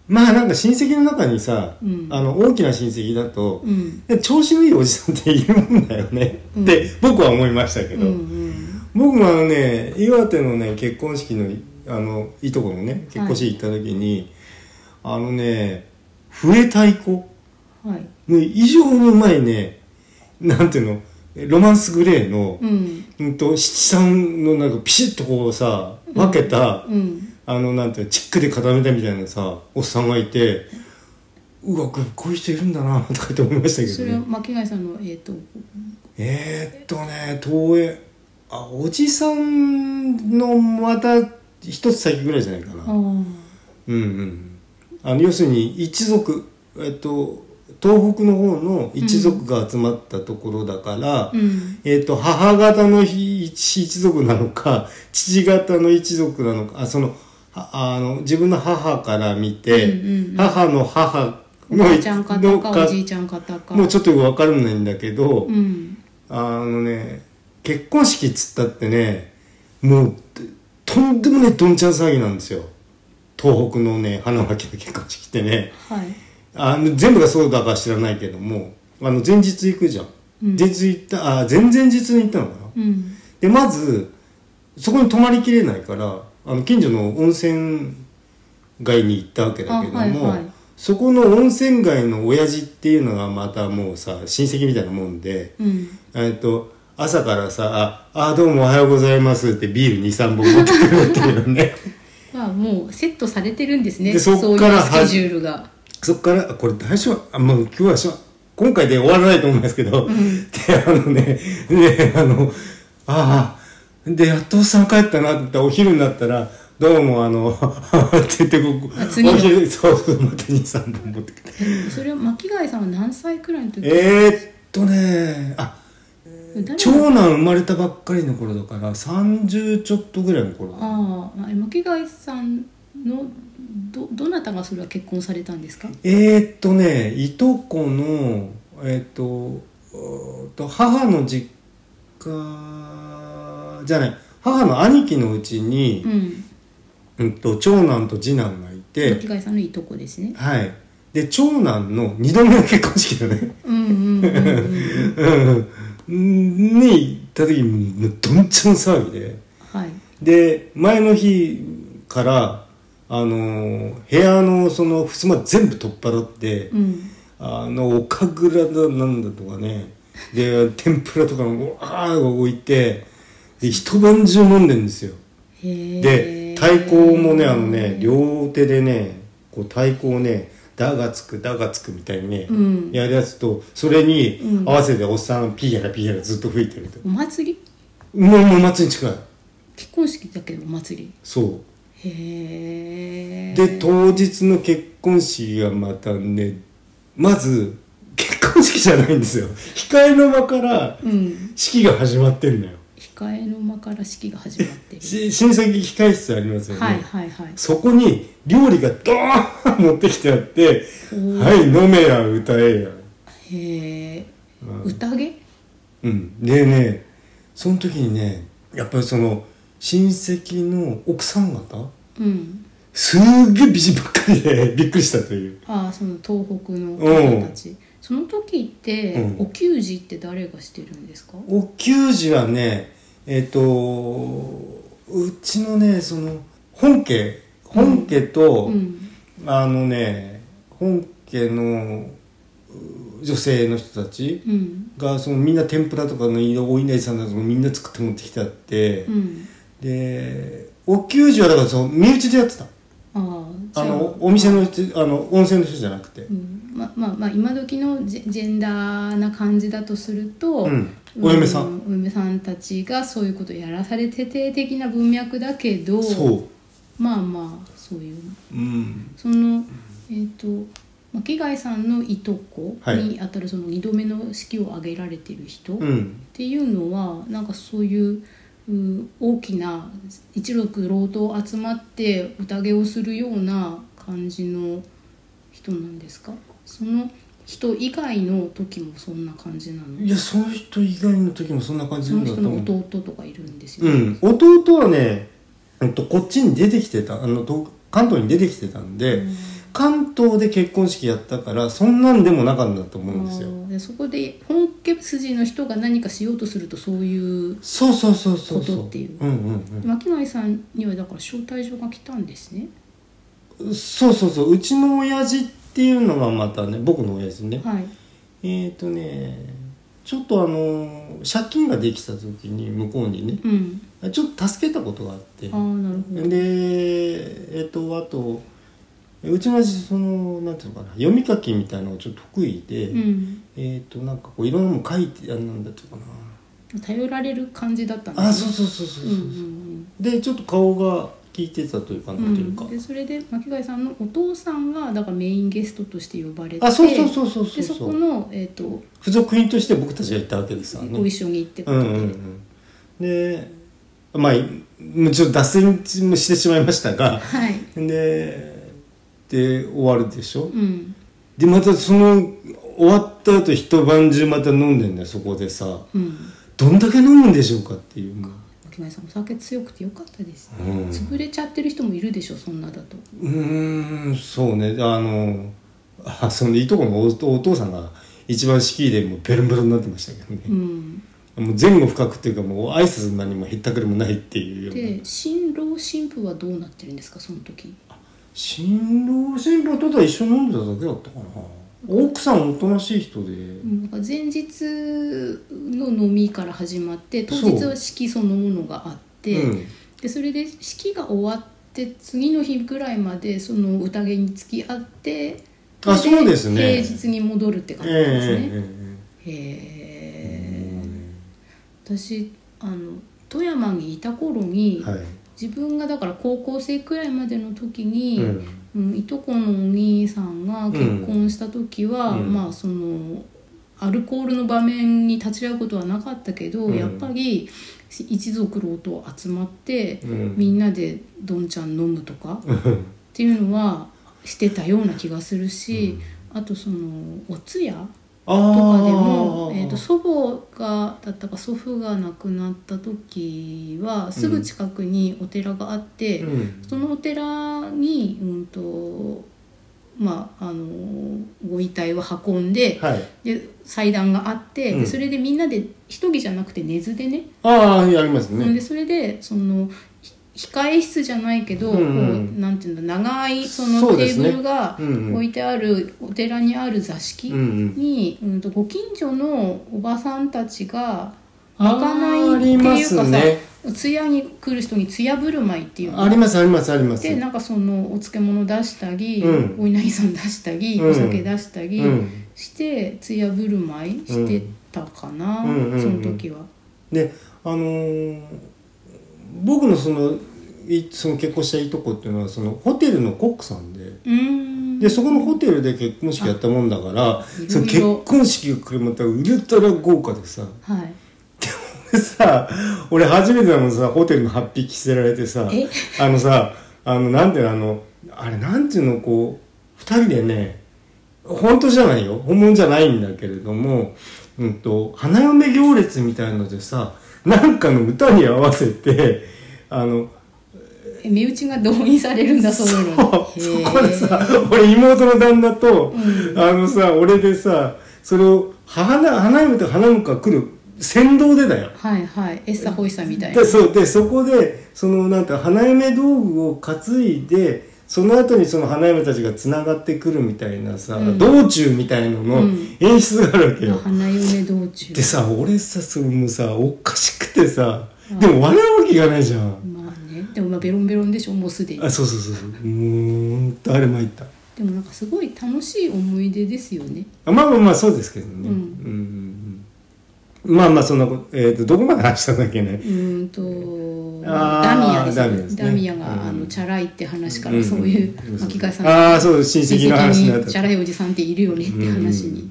まあなんか親戚の中にさ、うん。あの大きな親戚だと、うん。調子のいいおじさんっているもんだよね、うん。って僕は思いましたけうんど、うん。僕もあのね岩手のね結婚式のあのいとこのね結婚式行った時に、あのね笛太鼓はい。の異常にうまいねなんていうのロマンスグレーの、うん。うんと七三のなんかピシッとこうさ分けた、うん。あのなんていうのチックで固めたみたいなさおっさんがいてうわここういう人いるんだなとかって思いましたけそれはどね巻貝さんのえっ、とえー、っとね東映あおじさんのまた一つ先ぐらいじゃないかな。うんうん。あの要するに一族えっと東北の方の一族が集まったところだから、うん。えっと母方の一一族なのか 父方の一族なのかあそのはあの自分の母から見て、うんうんうん。母の母おのばあちゃん方おじいちゃん方か。もうちょっとよくわからないんだけど、うん。あのね結婚式っつったってねもうとんでもねどんちゃん騒ぎなんですよ。東北のね花巻の結婚式ってね。はいあの全部がそうだか知らないけどもあの前日行くじゃん、うん。前日行ったあ前々日に行ったのかな。うん。でまずそこに泊まりきれないからあの近所の温泉街に行ったわけだけども、あはいはい。そこの温泉街の親父っていうのがまたもうさ親戚みたいなもんで、うん。えっと朝からさ「ああどうもおはようございます」ってビール23本持ってくるっていうね。まあもうセットされてるんですね。でそっからいうスケジュールがそっからあこれ大丈夫あ、まあ、今日はしょ今回で終わらないと思いますけど、であのねであのああでやっとおっさん帰ったなって言ったらお昼になったら「どうもあの」って言ってこお昼そうそうまた23本持ってくるそれは巻貝さんは何歳くらいの時？えー、っとねあ長男生まれたばっかりの頃だから30ちょっとぐらいの頃。だああ巻貝さんのどどなたがそれは結婚されたんですか？えー、っとねいとこのえーっとと母の実家じゃない母の兄貴のうちにう、ん。うん、と長男と次男がいて巻貝さんのいとこですね。はい。で長男の2度目の結婚式だね。に行った時にもうどんちゃん騒ぎで。はい。で前の日からあの部屋のその襖全部取っ払って、うん。あのお神楽だなんだとかね。で天ぷらとかもわー置いてで一晩中飲んでんですよ。で太鼓もねあのね両手でねこう太鼓をね「だがつくだがつく」みたいにね、うん。やるやつとそれにうん。合わせておっさんピーヤラピーヤラずっと吹いてると。お祭り？もうもう祭りに近い。結婚式だけどお祭り？そうで当日の結婚式がまたねまず結婚式じゃないんですよ。控えの間からうん。式が始まってるのよ。控えの間から式が始まってる。し親戚控え室ありますよね、はいはいはい。そこに料理がドーン持ってきてあって「おー。はい飲めや歌えや。へえうん。宴」うん。でねその時にねやっぱりその親戚の奥さん方うん。すっげえ美人ばっかりで びっくりしたという。ああその東北の方たち。その時って、うん。お給仕って誰がしてるんですか？お給仕はねえっ、とうちのねその本家。本家と、うん。あのね本家のう女性の人たちうん。がそのみんな天ぷらとかのお稲荷さんとかみんな作って持ってきてあって、うん。でお給仕はだからその身内でやってたああのお店の人あの温泉の人じゃなくて、うん、ままあまあ今時のジェジェンダーな感じだとすると、うん。お嫁さん。うお嫁さんたちがそういうことをやらされてて的な文脈だけどそまあまあそういう。ううん。そのえっ、と巻貝さんのいとこにあたるその2度目の式を挙げられてる人、っうん。ていうのはなんかそういうう大きな一族老頭集まって宴をするような感じの人なんですか？その人以外の時もそんな感じなの？いやその人以外の時もそんな感じその人の弟とかいるんですよ、うん。弟はね、えっと、こっちに出てきてたあのと関東に出てきてたんで、関東で結婚式やったからそんなんでもなかったと思うんですよ。でそこで本家筋の人が何かしようとするとそういうそうそうそうそうことっていう。うんうん巻貝さんにはだから招待状が来たんですね。うんそうそうそう。うちの親父っていうのがまたね僕の親父ね。はい。えっ、ー、とねちょっとあの借金ができた時に向こうにねうん。ちょっと助けたことがあって。ああなるほど。でえっ、とあとうちのそのなんていうのかな読み書きみたいなのがちょっと得意で、うん。えっ、となんかこういろんなもの書いてあなんだっていうかな。頼られる感じだったんですね。あそうそうそうそうそう、うんうんでちょっと顔が効いてたというかうなんんていうか、でそれで巻貝さんのお父さんがだからメインゲストとして呼ばれてあそうそうそうそうそうでそこの、えー、と付属品として僕たちが行ったわけですよね。ご一緒に行ってことで、う。んうんうん。でまあちょっと脱線もしてしまいましたがはい、でで終わるでしょ、うん。でまたその終わった後一晩中また飲んでんだよそこでさ。うん、どんだけ飲むんでしょうかっていう。巻貝さんお酒強くてよかったです、うん。潰れちゃってる人もいるでしょそんなだと。うーんそうね。あのあそのいとこのおお父さんが一番式でもうベロンベロンになってましたけどね、うん。もう前後深くっていうかもう挨拶何もへったくれもないっていうような。で新郎新婦はどうなってるんですかその時新郎新婦とただ一緒に飲んでただけだったかな。奥さんおとなしい人で、うんなんか前日の飲みから始まって当日は式そのものがあって、うん。でそれで式が終わって次の日ぐらいまでその宴に付き合ってあそうですね。平日に戻るって感じですね。えへえ。え私あの富山にいた頃に、えはい自分がだから高校生くらいまでの時に、うん。うんいとこのお兄さんが結婚した時は、うん。まあそのアルコールの場面に立ち会うことはなかったけど、うん。やっぱり一族老頭集まって、うん。みんなでどんちゃん飲むとかっていうのはしてたような気がするし、あとそのお通夜あとかでー。も、えー、と祖母がだったか祖父が亡くなった時はすぐ近くにお寺があって、うん。そのお寺に、うんとまあ、あのご遺体を運んではい。で祭壇があって、うん。でそれでみんなで一人じゃなくて根津でね、ああやりますでねそれでそのひ控え室じゃないけど、うんうん。こうなんていうんだ長いそそのテーブルが置いてあるお寺にある座敷うんうん。に、うん、とご近所のおばさんたちがあまかないっていうかさ、すね通夜に来る人に通夜振る舞いっていうの。ありますありますあります。でなんかそのお漬物出したり、うん。お稲荷さん出したり、うん。お酒出したりうん。して通夜振る舞いしてたかな、その時は。であのー僕のそのいその結婚したいとこっていうのはそのホテルのコックさんで。でそこのホテルで結婚式やったもんだからその結婚式が来るまたウルトラ豪華でさ。はい。でさ俺初めてだもんさホテルの8匹着せられてさえ？あのさあのなんていうのあのあれなんていうのこう2人でね本当じゃないよ。本物じゃないんだけれども、うん、と花嫁行列みたいのでさなんかの歌に合わせてあのえ身内が動員されるんだそういうの。そこでさ俺妹の旦那と、うんあのさ俺でさそれを花花嫁と花婿が来る先導でだよ。はいはい。エッサホイサみたいな。でそうでそこでそのなんか花嫁道具を担いでその後にその花嫁たちがつながってくるみたいなさ、うん。道中みたいののうん。演出があるわけよ、花嫁道中。でさ俺さそれもさおかしくてさでも笑うわけがないじゃん、まあね。でもまあベロンベロンでしょもうすでに。あそうそうそうそう。もうあれ参った。でもなんかすごい楽しい思い出ですよね。あまあまあまあそうですけどね、うんうんうん。うんまあまあそんなこと、えー、とどこまで話したんだっけね。うーんとダミヤですダミヤですね。ダミヤが、うん。あのチャラいって話かうんらそういううん巻貝さんああそう親戚の話になった。チャラいおじさんっているよねって話に、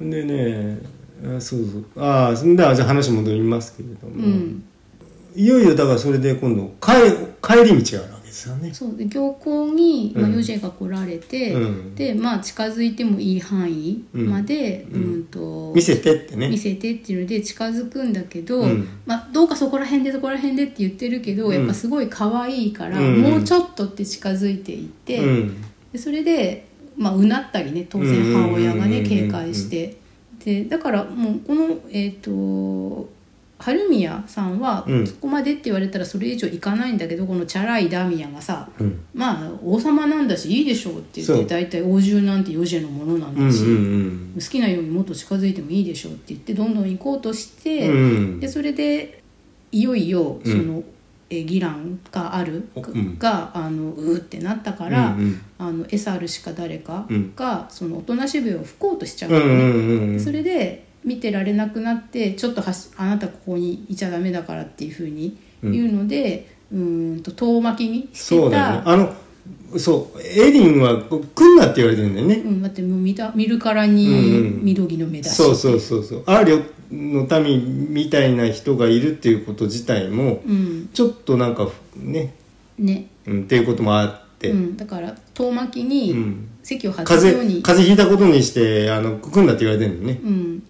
うん。でねあそうそう。ああそんではじゃあ話戻りますけれども、うん。いよいよだからそれで今度帰帰り道があるわけですよね。そうで行幸に、まあ、うん。ヨジェが来られて、うん。でまあ近づいてもいい範囲まで、ううんんと見せてってね。見せてっていうので近づくんだけど、うん。まあ、どうかそこら辺でそこら辺でって言ってるけど、うん。やっぱすごい可愛いから、うん。もうちょっとって近づいていって、うん。でそれで、まあ、うなったりね当然母親がねうん警戒して。でだからもうこのえっ、と春宮さんはうん。そこまでって言われたらそれ以上いかないんだけどこのチャラいダミヤがさうん。まあ王様なんだしいいでしょうって言そう。って大体王獣なんてヨジェのものなんうんだし、うん。好きなようにもっと近づいてもいいでしょうって言ってどんどん行こうとして、うんでそれでいよいよその、えー義乱があるおうん。があのうーってなったから、うんうんあのエサールしか誰かうん。が、そのおとなし笛を吹こうとしちゃううんうんうん。それで見てられなくなってちょっとはしあなたここにいちゃダメだからっていうふうに言うので、うーんと遠巻きにしてそうだよね。たあのそうエリンは来んなって言われてるんだよね、うん、だってもう見た見るからうんうん。に緑の目だし、そうそうそうそう。アーリョの民みたいな人がいるっていうこと自体もうん。ちょっとなんかね、ね、うん、っていうこともあって、うん、だから遠巻きうにん。席を外す風ように、邪風邪ひいたことにしてあの来んなって言われてるのね。うん、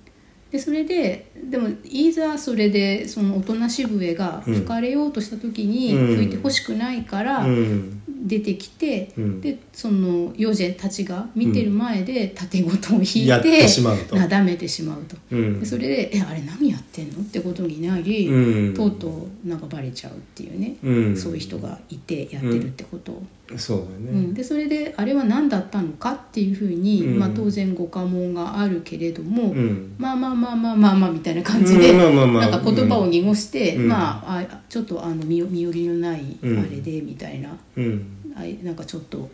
でそれででもいざそれでそのおとなし笛が吹かれようとした時にうん。吹いてほしくないからうん。出てきて、うん。でそのヨジェたちが見てる前で盾ごとを引いてなだめてしまうと。うん。でそれで「えあれ何やってんの?」ってことになり、うん。とうとうなんかバレちゃうっていうね、うん。そういう人がいてやってるってこと。を。そうだよね、うん、でそれであれは何だったのかっていうふうに、うん。まあ、当然ご家紋があるけれども、うん。まあまあまあまあまあまあみたいな感じで、なんか言葉を濁して、うんまああちょっとあの身身寄りのないあうんれでみたいな、うんあいなんかちょっと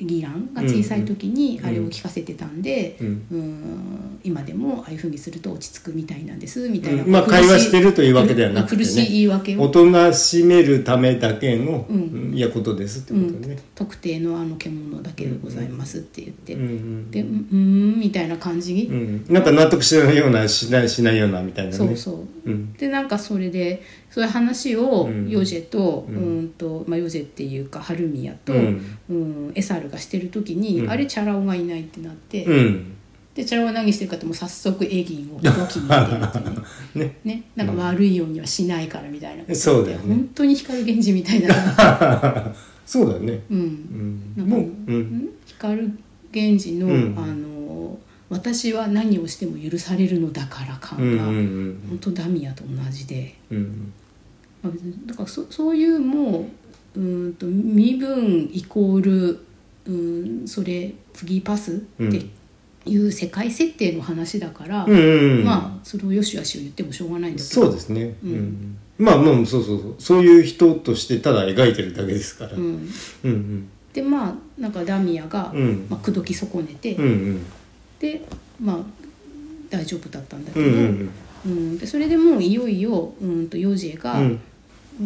義乱が小さい時にあれを聞かせてたんで、ううんん今でもああいうふうにすると落ち着くみたいなんですみたいな、うん。まあ会話してるというわけではなくてね。苦しい言い訳を。おとなしめるためだけの、うん。いやことですってことね、特定のあの獣だけでございますって言って、うんうんでうんうーんみたいな感じに、うん、なんか納得しないようなしないしないようなみたいなね。そうそう。うん。でなんかそれでそういう話をうん。ヨジェと,、ううんんとまあ、ヨジェっていうかハルミヤと、ううんんエサルがしてる時に、うん。あれチャラ男がいないってなって、うん。でチャラ男は何してるかってもう早速エギンを動きに入れるってね。ね。ね。なんか悪いようにはしないからみたいな。そうだよね。本当に光源氏みたいな、そうだよね。うん、もう、うん、ん？光源氏の,、うん。あの私は何をしても許されるのだから感が、本当ダミアと同じで。うんうん。だからそそういうもううーんと身分イコールうんそれフギーパスっていう世界設定の話だから、まあそれをよしよしを言ってもしょうがないんだけど。そうですね、うん。うん。まあまあそうそうそう。そういう人としてただ描いてるだけですから、うん、うん、うん。でまあなんかダミアが、うん。まあ、口説き損ねて、うんうんでまあ大丈夫だったんだけど、うんうんうん。でそれでもういよいようんとヨジェがうん。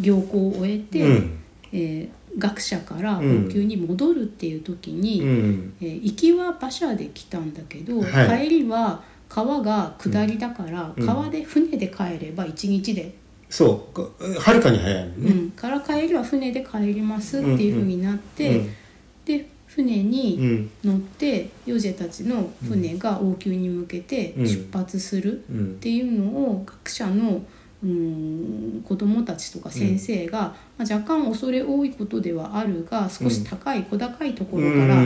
行幸を終えて、うん。えー学者からうん。王宮に戻るっていう時に、うんえー行きは馬車で来たんだけど、はい。帰りは川が下りだから、うん。川で船で帰れば1日で、そう。かはるかに早いのうん。ね、から帰りは船で帰りますっていうふうになって、で船うんにうん。乗ってヨジェたちの船が王宮に向けて出発するっうん。ていうのを学者のうん子供たちとか先生が、まあ、若干恐れ多いことではあるが少し高い、小高いところから、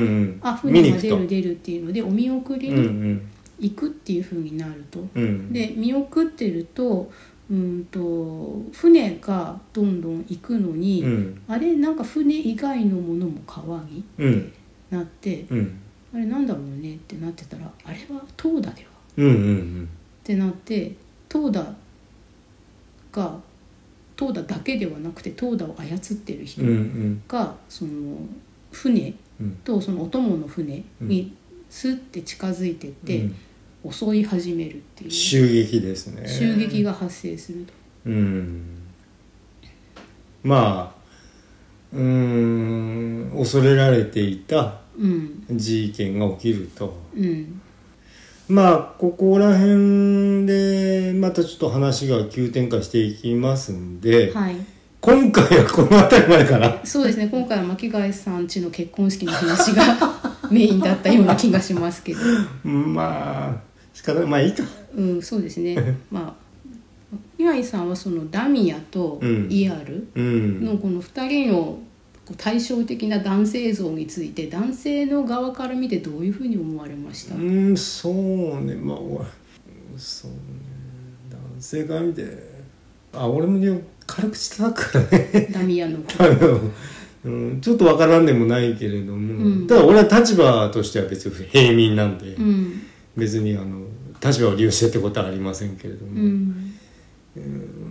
あ船が出る出るっていうのでお見送りにん行くっていうふうになると。うん。で見送ってるとうんと船がどんどん行くのに、うん。あれなんか船以外のものも川にうん。なって、うん。あれなんだろうねってなってたらあれはトーダではうんうんってなってトーダがトーダだけではなくてトーダを操ってる人うんうん。がその船うん。とそのお供の船にスッて近づいてって、うん襲い始めるっていう。襲撃ですね。襲撃が発生すると。うん。まあうーん恐れられていたうん事件が起きると。うん。まあここら辺でまたちょっと話が急展開していきますんで、はい。今回はこの辺りまでかな。そうですね。今回は巻貝さんちの結婚式の話が メインだったような気がしますけど。まあ仕方まあいいかうんそうですね。まあ岩井さんはそのダミアとうん。イアルうん。のこの2人の対照的な男性像について男性の側から見てどういうふうに思われました、うんそうね。まあおそうね。男性から見てあ俺もね軽口叩くからね。ダミアのこと あの、うん、ちょっとわからんでもないけれども、うん。ただ俺は立場としては別に平民なんで、うん。別にあの立場を利用してってことはありませんけれども、うん。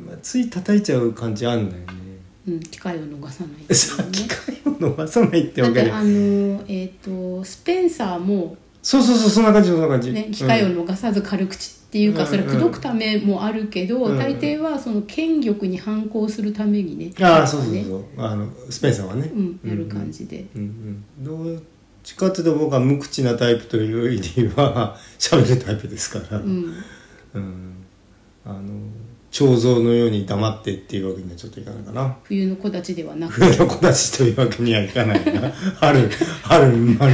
まあつい叩いちゃう感じあんだよね。うん、機会を逃さないってさ機ね。会を逃さないってわけで。だってあのえっ、とスペンサーも、そうそうそうそんな感じそんな感じ、ね、機会をうん逃さず軽口っていうか、うんそれ口説くためもあるけど、うん。大抵はその権力に反抗するためにねああそうそうねそう。あのスペンサーはね。うん、やる感じで、うんうん、どっちかっていうと僕は無口なタイプというよりは 喋るタイプですから、うん。うん。あの彫像のように黙ってっていうわけにはちょっといかないかな。冬の木立ちではなく。冬の子たちというわけにはいかないな。春春ま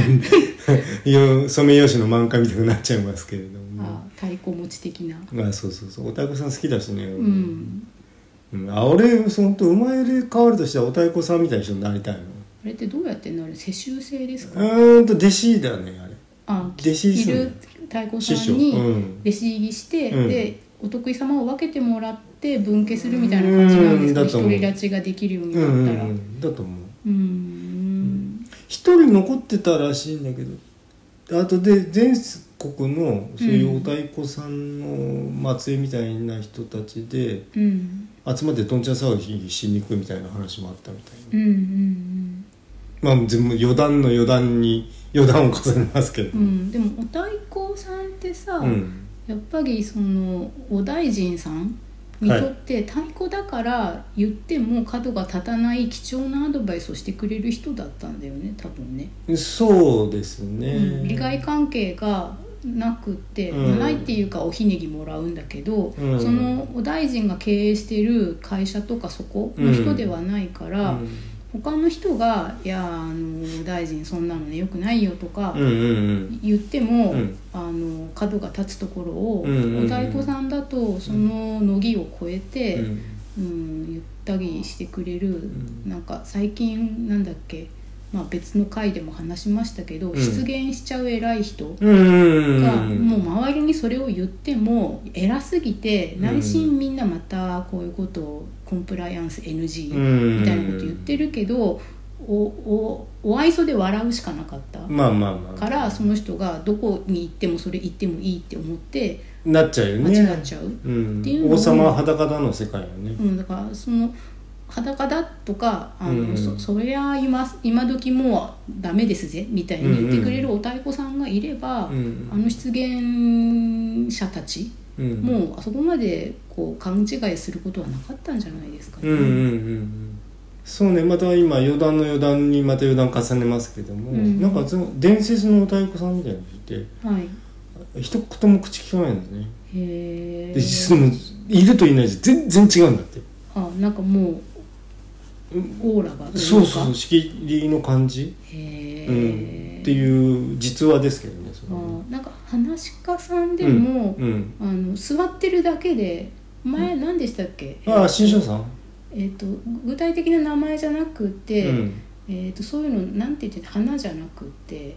よソメイヨシノ満開みたいになっちゃいますけれども。あ太鼓持ち的な。まあそうそうそう。お太鼓さん好きだしね、うん。うん。あ俺そのと生まれ変わるとしたらお太鼓さんみたいな人になりたいの。あれってどうやってなる？世襲制ですか、うーんと弟子だねあれ。あ弟子いる太鼓さんにうん。弟子入りして、うん。でお得意様を分けてもらって分家するみたいな感じなんですか？独り立ちができるようにうんうんなったら。うんうんだと思う。うん。一人残ってたらしいんだけどあとで全国のそういうお太鼓さんの末裔みたいな人たちでうん。集まってどんちゃん騒ぎしに行くみたいな話もあったみたいな。うんうんまあ全部余談の余談に余談を重ねますけど。うん。うんでもお太鼓さんってさ、うん。やっぱりそのお大臣さんにとって太鼓だから言っても角が立たない貴重なアドバイスをしてくれる人だったんだよね多分ね。そうですね、うん。利害関係がなくって、うん。ないっていうかおひねぎもらうんだけど、うん。そのお大臣が経営してる会社とかそこの人ではないから、うん他の人が「いやあのお大臣そんなのねよくないよ」とかうんうんうん。言っても、うん。あの角が立つところを、うんうんうん。お太鼓さんだとその乃木を超えて、うん。うん言ったりしてくれる、ん。なんか最近なんだっけ、まあ、別の回でも話しましたけど、ん。出現しちゃう偉い人が、うん。もう周りにそれを言っても偉すぎて内心みんなまたこういうことをコンプライアンス NG うん。みたいなこと言ってるけど、おおお愛想で笑うしかなかった。まあまあまあ。からその人がどこに行ってもそれ言ってもいいって思ってなっちゃうよ間ね違っちゃう、うん。っていう王様は裸だの世界よね。うん、だからその裸だとかあの、うん。そそりゃ今今時もうダメですぜみたいに言ってくれるお太鼓さんがいれば、うん。あの出現者たち、うん。もうあそこまでこう勘違いすることはなかったんじゃないですかね。うんうんうんうん。そうね。また今余談の余談にまた余談重ねますけども、うん。なんかその伝説のお太鼓さんみたいなのがいてはい、一言も口聞かないんですね。へでそのいるといないじゃ全然違うんだって。あなんかもうオーラがそうそう仕切りの感じ、へうん、え、っていう実話ですけどねそれなんか話し家さんでも、うんあの座ってるだけで前何でしたっけ、ああ新庄さん。えー、と具体的な名前じゃなくて、うん。えー、とそういうのなんて言ってた？花じゃなくて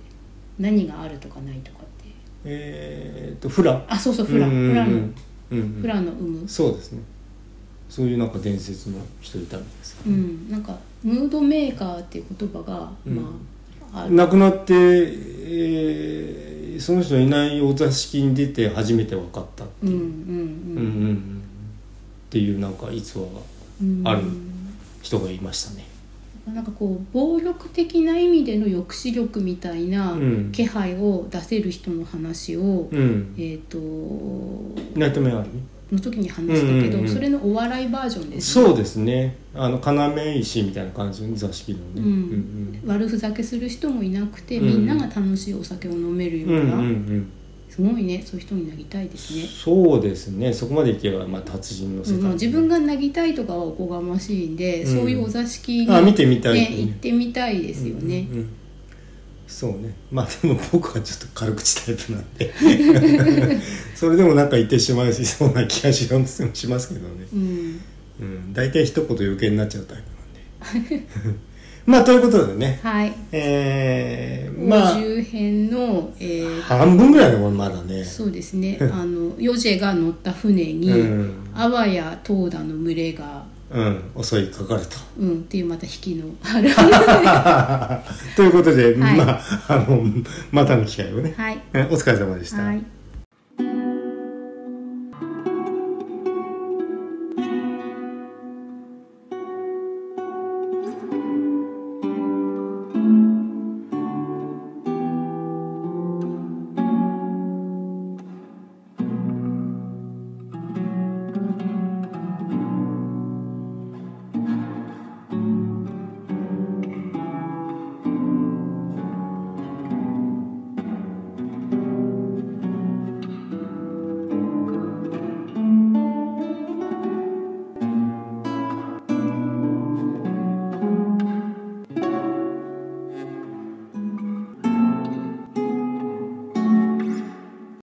何があるとかないとかって。えー、っとフラ。あそうそうフラ、うんうんうん。フラの。うんうん。フラの有無。そうですねそういうなんか伝説の人いたみたいですうん。なんかムードメーカーっていう言葉が、うん。まあある。亡くなって、えーその人いないお座敷に出て初めて分かったっていう、うんうんうん。うんうんっていうなんか逸話がうんうん。ある人がいましたね。なんかこう暴力的な意味での抑止力みたいなうん。気配を出せる人の話を、うん。えっ、との時に話したけど、うんうんうんそれのお笑いバージョンですね。そうですね。あの要石みたいな感じの座敷のねうん。悪ふざけする人もいなくて、うんみんなが楽しいお酒を飲めるようんうんううな、んうん。すごいね。そういう人になりたいですね、そうですね。そこまでいけば、まあ、達人の世界、うん。まあ、自分がなりたいとかはおこがましいんで、うん。そういうお座敷に、あ見てみたいね、行ってみたいですよね、うんうんうんそうね。まあでも僕はちょっと軽口タイプなんで。それでもなんか言ってしまいそうな気がしますけどね。うん。うん。大体一言余計になっちゃうタイプなんで。まあということでね。はい。えー、まあ50編の、えー半分ぐらいのまだね。そうですね。あのヨジェが乗った船に、うん。あわやトーダの群れがうん襲いかかると。うんっていうまた引きのある。ということで、はい。まああのまたの機会をね、はい。えお疲れ様でした、はい